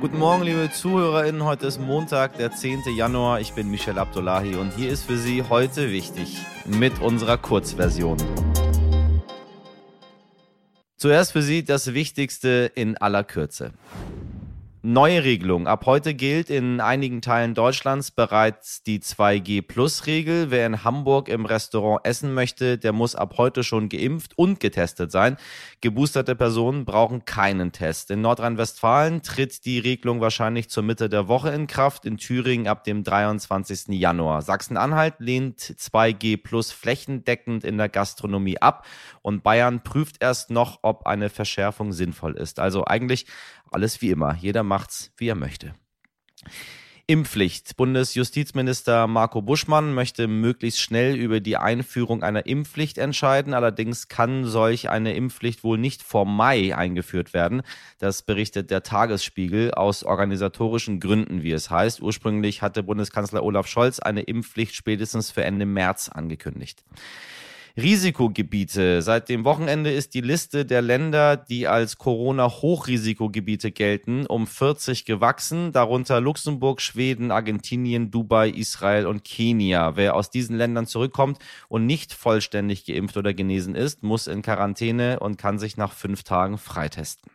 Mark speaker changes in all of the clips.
Speaker 1: Guten Morgen, liebe ZuhörerInnen. Heute ist Montag, der 10. Januar. Ich bin Michel Abdullahi und hier ist für Sie heute wichtig mit unserer Kurzversion. Zuerst für Sie das Wichtigste in aller Kürze. Neue Regelung. Ab heute gilt in einigen Teilen Deutschlands bereits die 2G-Plus-Regel. Wer in Hamburg im Restaurant essen möchte, der muss ab heute schon geimpft und getestet sein. Geboosterte Personen brauchen keinen Test. In Nordrhein-Westfalen tritt die Regelung wahrscheinlich zur Mitte der Woche in Kraft, in Thüringen ab dem 23. Januar. Sachsen-Anhalt lehnt 2G Plus flächendeckend in der Gastronomie ab und Bayern prüft erst noch, ob eine Verschärfung sinnvoll ist. Also eigentlich alles wie immer. Jeder macht's, wie er möchte. Impfpflicht. Bundesjustizminister Marco Buschmann möchte möglichst schnell über die Einführung einer Impfpflicht entscheiden. Allerdings kann solch eine Impfpflicht wohl nicht vor Mai eingeführt werden. Das berichtet der Tagesspiegel aus organisatorischen Gründen, wie es heißt. Ursprünglich hatte Bundeskanzler Olaf Scholz eine Impfpflicht spätestens für Ende März angekündigt. Risikogebiete. Seit dem Wochenende ist die Liste der Länder, die als Corona-Hochrisikogebiete gelten, um 40 gewachsen, darunter Luxemburg, Schweden, Argentinien, Dubai, Israel und Kenia. Wer aus diesen Ländern zurückkommt und nicht vollständig geimpft oder genesen ist, muss in Quarantäne und kann sich nach fünf Tagen freitesten.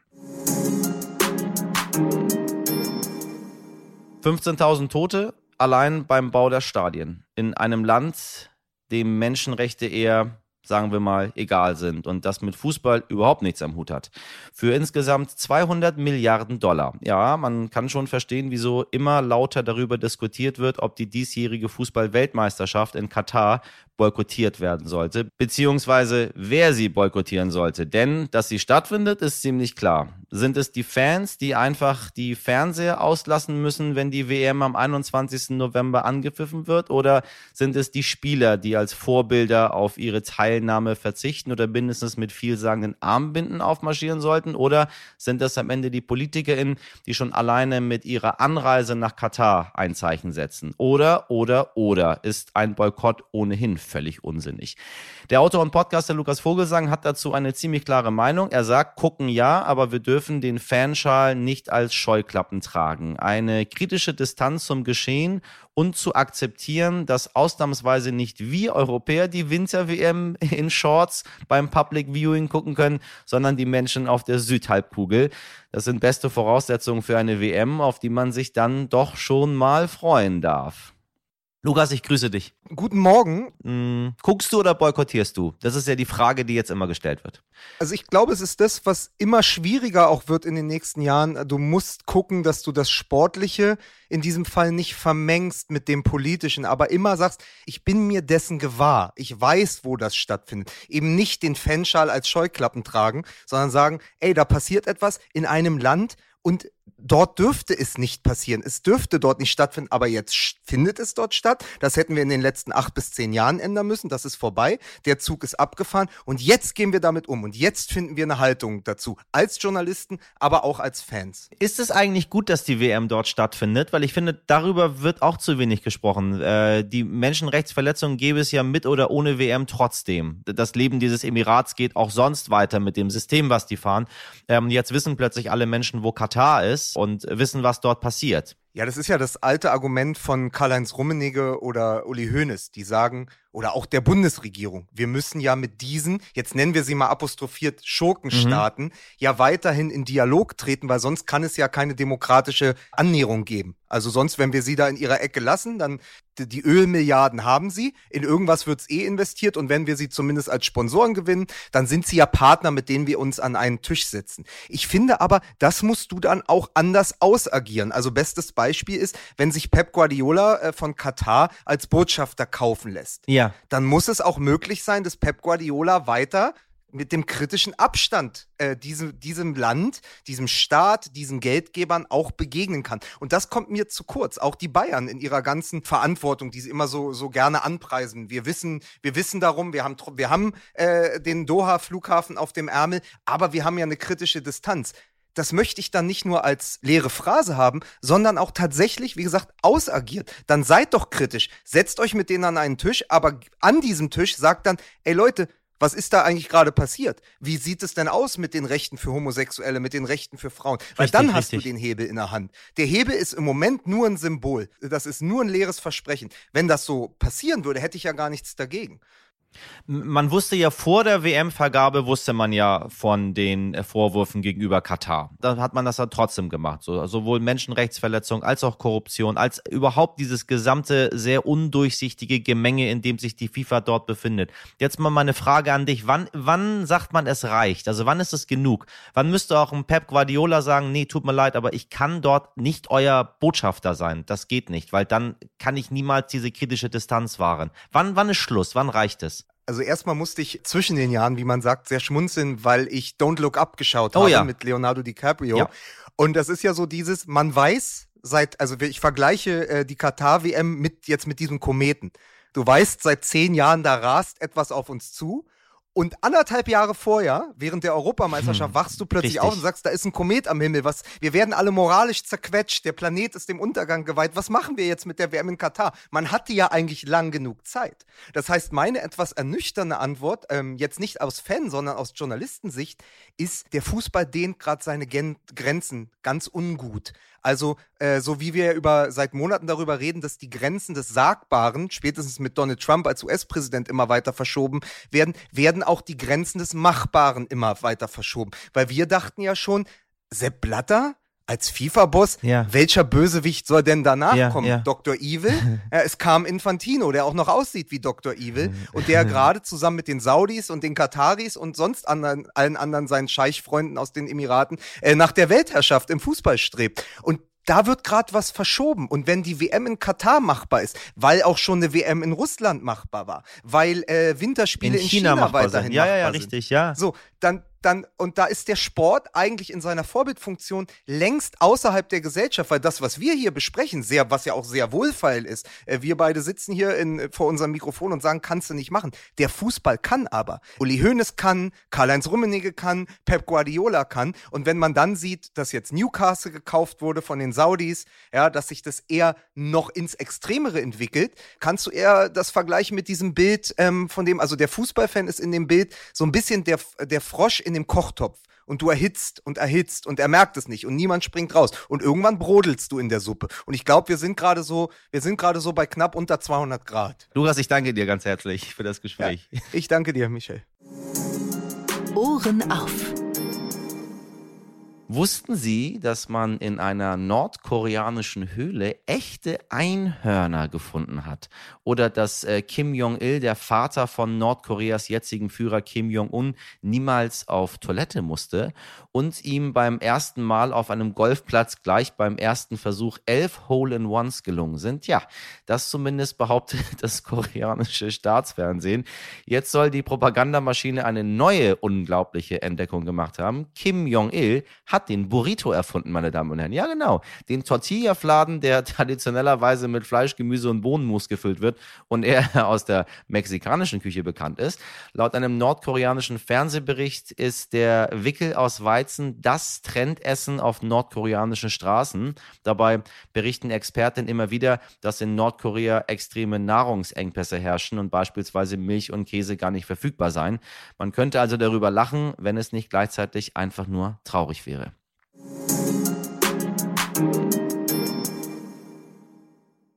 Speaker 1: 15.000 Tote allein beim Bau der Stadien. In einem Land, dem Menschenrechte eher sagen wir mal, egal sind und das mit Fußball überhaupt nichts am Hut hat. Für insgesamt 200 Milliarden Dollar. Ja, man kann schon verstehen, wieso immer lauter darüber diskutiert wird, ob die diesjährige Fußball-Weltmeisterschaft in Katar boykottiert werden sollte, beziehungsweise wer sie boykottieren sollte. Denn, dass sie stattfindet, ist ziemlich klar. Sind es die Fans, die einfach die Fernseher auslassen müssen, wenn die WM am 21. November angepfiffen wird? Oder sind es die Spieler, die als Vorbilder auf ihre Teilnahme verzichten oder mindestens mit vielsagenden Armbinden aufmarschieren sollten? Oder sind es am Ende die PolitikerInnen, die schon alleine mit ihrer Anreise nach Katar ein Zeichen setzen? Oder, oder, oder ist ein Boykott ohnehin völlig unsinnig. Der Autor und Podcaster Lukas Vogelsang hat dazu eine ziemlich klare Meinung. Er sagt, gucken ja, aber wir dürfen den Fanschal nicht als Scheuklappen tragen. Eine kritische Distanz zum Geschehen und zu akzeptieren, dass ausnahmsweise nicht wir Europäer die Winter-WM in Shorts beim Public Viewing gucken können, sondern die Menschen auf der Südhalbkugel. Das sind beste Voraussetzungen für eine WM, auf die man sich dann doch schon mal freuen darf. Lukas, ich grüße dich.
Speaker 2: Guten Morgen.
Speaker 1: Hm, guckst du oder boykottierst du? Das ist ja die Frage, die jetzt immer gestellt wird.
Speaker 2: Also ich glaube, es ist das, was immer schwieriger auch wird in den nächsten Jahren. Du musst gucken, dass du das Sportliche in diesem Fall nicht vermengst mit dem Politischen, aber immer sagst, ich bin mir dessen gewahr. Ich weiß, wo das stattfindet. Eben nicht den Fanschal als Scheuklappen tragen, sondern sagen, ey, da passiert etwas in einem Land und dort dürfte es nicht passieren. Es dürfte dort nicht stattfinden, aber jetzt findet es dort statt. Das hätten wir in den letzten acht bis zehn Jahren ändern müssen. Das ist vorbei. Der Zug ist abgefahren und jetzt gehen wir damit um und jetzt finden wir eine Haltung dazu. Als Journalisten, aber auch als Fans.
Speaker 1: Ist es eigentlich gut, dass die WM dort stattfindet? Weil ich finde, darüber wird auch zu wenig gesprochen. Äh, die Menschenrechtsverletzungen gäbe es ja mit oder ohne WM trotzdem. Das Leben dieses Emirats geht auch sonst weiter mit dem System, was die fahren. Ähm, jetzt wissen plötzlich alle Menschen, wo Katar ist und wissen, was dort passiert.
Speaker 2: Ja, das ist ja das alte Argument von Karl-Heinz Rummenigge oder Uli Hoeneß, die sagen, oder auch der Bundesregierung, wir müssen ja mit diesen, jetzt nennen wir sie mal apostrophiert, Schurkenstaaten, mhm. ja weiterhin in Dialog treten, weil sonst kann es ja keine demokratische Annäherung geben. Also sonst, wenn wir sie da in ihrer Ecke lassen, dann die Ölmilliarden haben sie, in irgendwas wird's eh investiert und wenn wir sie zumindest als Sponsoren gewinnen, dann sind sie ja Partner, mit denen wir uns an einen Tisch setzen. Ich finde aber, das musst du dann auch anders ausagieren. Also bestes Beispiel ist, wenn sich Pep Guardiola äh, von Katar als Botschafter kaufen lässt.
Speaker 1: Ja.
Speaker 2: Dann muss es auch möglich sein, dass Pep Guardiola weiter mit dem kritischen Abstand äh, diesem, diesem Land, diesem Staat, diesen Geldgebern auch begegnen kann. Und das kommt mir zu kurz. Auch die Bayern in ihrer ganzen Verantwortung, die sie immer so, so gerne anpreisen. Wir wissen, wir wissen darum, wir haben, wir haben äh, den Doha-Flughafen auf dem Ärmel, aber wir haben ja eine kritische Distanz das möchte ich dann nicht nur als leere Phrase haben, sondern auch tatsächlich, wie gesagt, ausagiert. Dann seid doch kritisch, setzt euch mit denen an einen Tisch, aber an diesem Tisch sagt dann, ey Leute, Was ist da eigentlich gerade passiert? Wie sieht es denn aus mit den Rechten für Homosexuelle, mit den Rechten für Frauen? Weil
Speaker 1: Richtig,
Speaker 2: dann hast
Speaker 1: richtig.
Speaker 2: du den Hebel in der Hand. Der Hebel ist im Moment nur ein Symbol. Das ist nur ein leeres Versprechen. Wenn das so passieren würde, hätte ich ja gar nichts dagegen.
Speaker 1: Man wusste ja vor der WM-Vergabe, wusste man ja von den äh, Vorwürfen gegenüber Katar. Da hat man das dann trotzdem gemacht. So, sowohl Menschenrechtsverletzung als auch Korruption, als überhaupt dieses gesamte sehr undurchsichtige Gemenge, in dem sich die FIFA dort befindet. Jetzt mal meine Frage an dich. Wann, wann sagt man, es reicht? Also wann ist es genug? Wann müsste auch ein Pep Guardiola sagen, nee, tut mir leid, aber ich kann dort nicht euer Botschafter sein. Das geht nicht, weil dann kann ich niemals diese kritische Distanz wahren. Wann, wann ist Schluss? Wann reicht es?
Speaker 2: Also erstmal musste ich zwischen den Jahren, wie man sagt, sehr schmunzeln, weil ich Don't Look Up geschaut
Speaker 1: Oh
Speaker 2: habe
Speaker 1: ja.
Speaker 2: mit Leonardo DiCaprio.
Speaker 1: Ja.
Speaker 2: Und das ist ja so dieses, man weiß seit, also ich vergleiche äh, die Katar-WM mit jetzt mit diesem Kometen. Du weißt, seit zehn Jahren, da rast etwas auf uns zu. Und anderthalb Jahre vorher, während der Europameisterschaft,
Speaker 1: Hm,
Speaker 2: wachst du plötzlich
Speaker 1: richtig.
Speaker 2: auf und sagst, da ist ein Komet am Himmel. Was, wir werden alle moralisch zerquetscht. Der Planet ist dem Untergang geweiht. Was machen wir jetzt mit der WM in Katar? Man hatte ja eigentlich lang genug Zeit. Das heißt, meine etwas ernüchternde Antwort, ähm, jetzt nicht aus Fan, sondern aus Journalistensicht, ist, der Fußball dehnt gerade seine Gen Grenzen ganz ungut. Also, äh, so wie wir über seit Monaten darüber reden, dass die Grenzen des Sagbaren, spätestens mit Donald Trump als US-Präsident immer weiter verschoben werden, werden auch die Grenzen des Machbaren immer weiter verschoben. Weil wir dachten ja schon, Sepp Blatter als FIFA-Boss,
Speaker 1: Ja.
Speaker 2: welcher Bösewicht soll denn danach
Speaker 1: Ja,
Speaker 2: kommen?
Speaker 1: ja.
Speaker 2: Dr. Evil? ja, es kam Infantino, der auch noch aussieht wie Dr. Evil und der gerade zusammen mit den Saudis und den Kataris und sonst anderen, allen anderen seinen Scheichfreunden aus den Emiraten äh, nach der Weltherrschaft im Fußball strebt. Und da wird gerade was verschoben. Und wenn die WM in Katar machbar ist, weil auch schon eine WM in Russland machbar war, weil äh, Winterspiele in, China,
Speaker 1: machbar
Speaker 2: weiterhin
Speaker 1: sein. Ja, ja, ja,
Speaker 2: machbar sind.
Speaker 1: richtig, ja.
Speaker 2: So, dann, dann, und da ist der Sport eigentlich in seiner Vorbildfunktion längst außerhalb der Gesellschaft, weil das, was wir hier besprechen, sehr, was ja auch sehr wohlfeil ist, äh, wir beide sitzen hier in, vor unserem Mikrofon und sagen, kannst du nicht machen. Der Fußball kann aber. Uli Hoeneß kann, Karl-Heinz Rummenigge kann, Pep Guardiola kann. Und wenn man dann sieht, dass jetzt Newcastle gekauft wurde von den Saudis, ja, dass sich das eher noch ins Extremere entwickelt, kannst du eher das vergleichen mit diesem Bild, ähm, von dem, also der Fußballfan ist in dem Bild so ein bisschen der, der Frosch in dem Kochtopf. Und du erhitzt und erhitzt und er merkt es nicht und niemand springt raus. Und irgendwann brodelst du in der Suppe. Und ich glaube, wir sind gerade so, wir sind gerade so bei knapp unter 200 Grad.
Speaker 1: Lukas, ich danke dir ganz herzlich für das Gespräch.
Speaker 2: Ich danke dir, Michel.
Speaker 3: Ohren auf.
Speaker 1: Wussten Sie, dass man in einer nordkoreanischen Höhle echte Einhörner gefunden hat? Oder dass äh, Kim Jong-il, der Vater von Nordkoreas jetzigen Führer Kim Jong-un, niemals auf Toilette musste und ihm beim ersten Mal auf einem Golfplatz gleich beim ersten Versuch elf Hole-in-Ones gelungen sind? Ja, das zumindest behauptet das koreanische Staatsfernsehen. Jetzt soll die Propagandamaschine eine neue unglaubliche Entdeckung gemacht haben. Kim Jong-il hat den Burrito erfunden, meine Damen und Herren. Ja, genau. Den Tortilla-Fladen, der traditionellerweise mit Fleisch, Gemüse und Bohnenmus gefüllt wird und er aus der mexikanischen Küche bekannt ist. Laut einem nordkoreanischen Fernsehbericht ist der Wickel aus Weizen das Trendessen auf nordkoreanischen Straßen. Dabei berichten Experten immer wieder, dass in Nordkorea extreme Nahrungsengpässe herrschen und beispielsweise Milch und Käse gar nicht verfügbar seien. Man könnte also darüber lachen, wenn es nicht gleichzeitig einfach nur traurig wäre.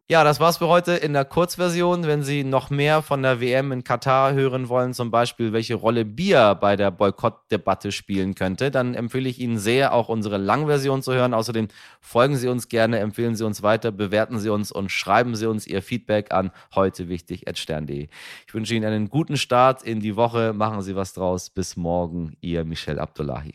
Speaker 1: Ja, das war's für heute in der Kurzversion. Wenn Sie noch mehr von der WM in Katar hören wollen, zum Beispiel welche Rolle Bier bei der Boykottdebatte spielen könnte, dann empfehle ich Ihnen sehr, auch unsere Langversion zu hören. Außerdem folgen Sie uns gerne, empfehlen Sie uns weiter, bewerten Sie uns und schreiben Sie uns Ihr Feedback an heutewichtig.stern.de. Ich wünsche Ihnen einen guten Start in die Woche. Machen Sie was draus. Bis morgen. Ihr Michel Abdullahi.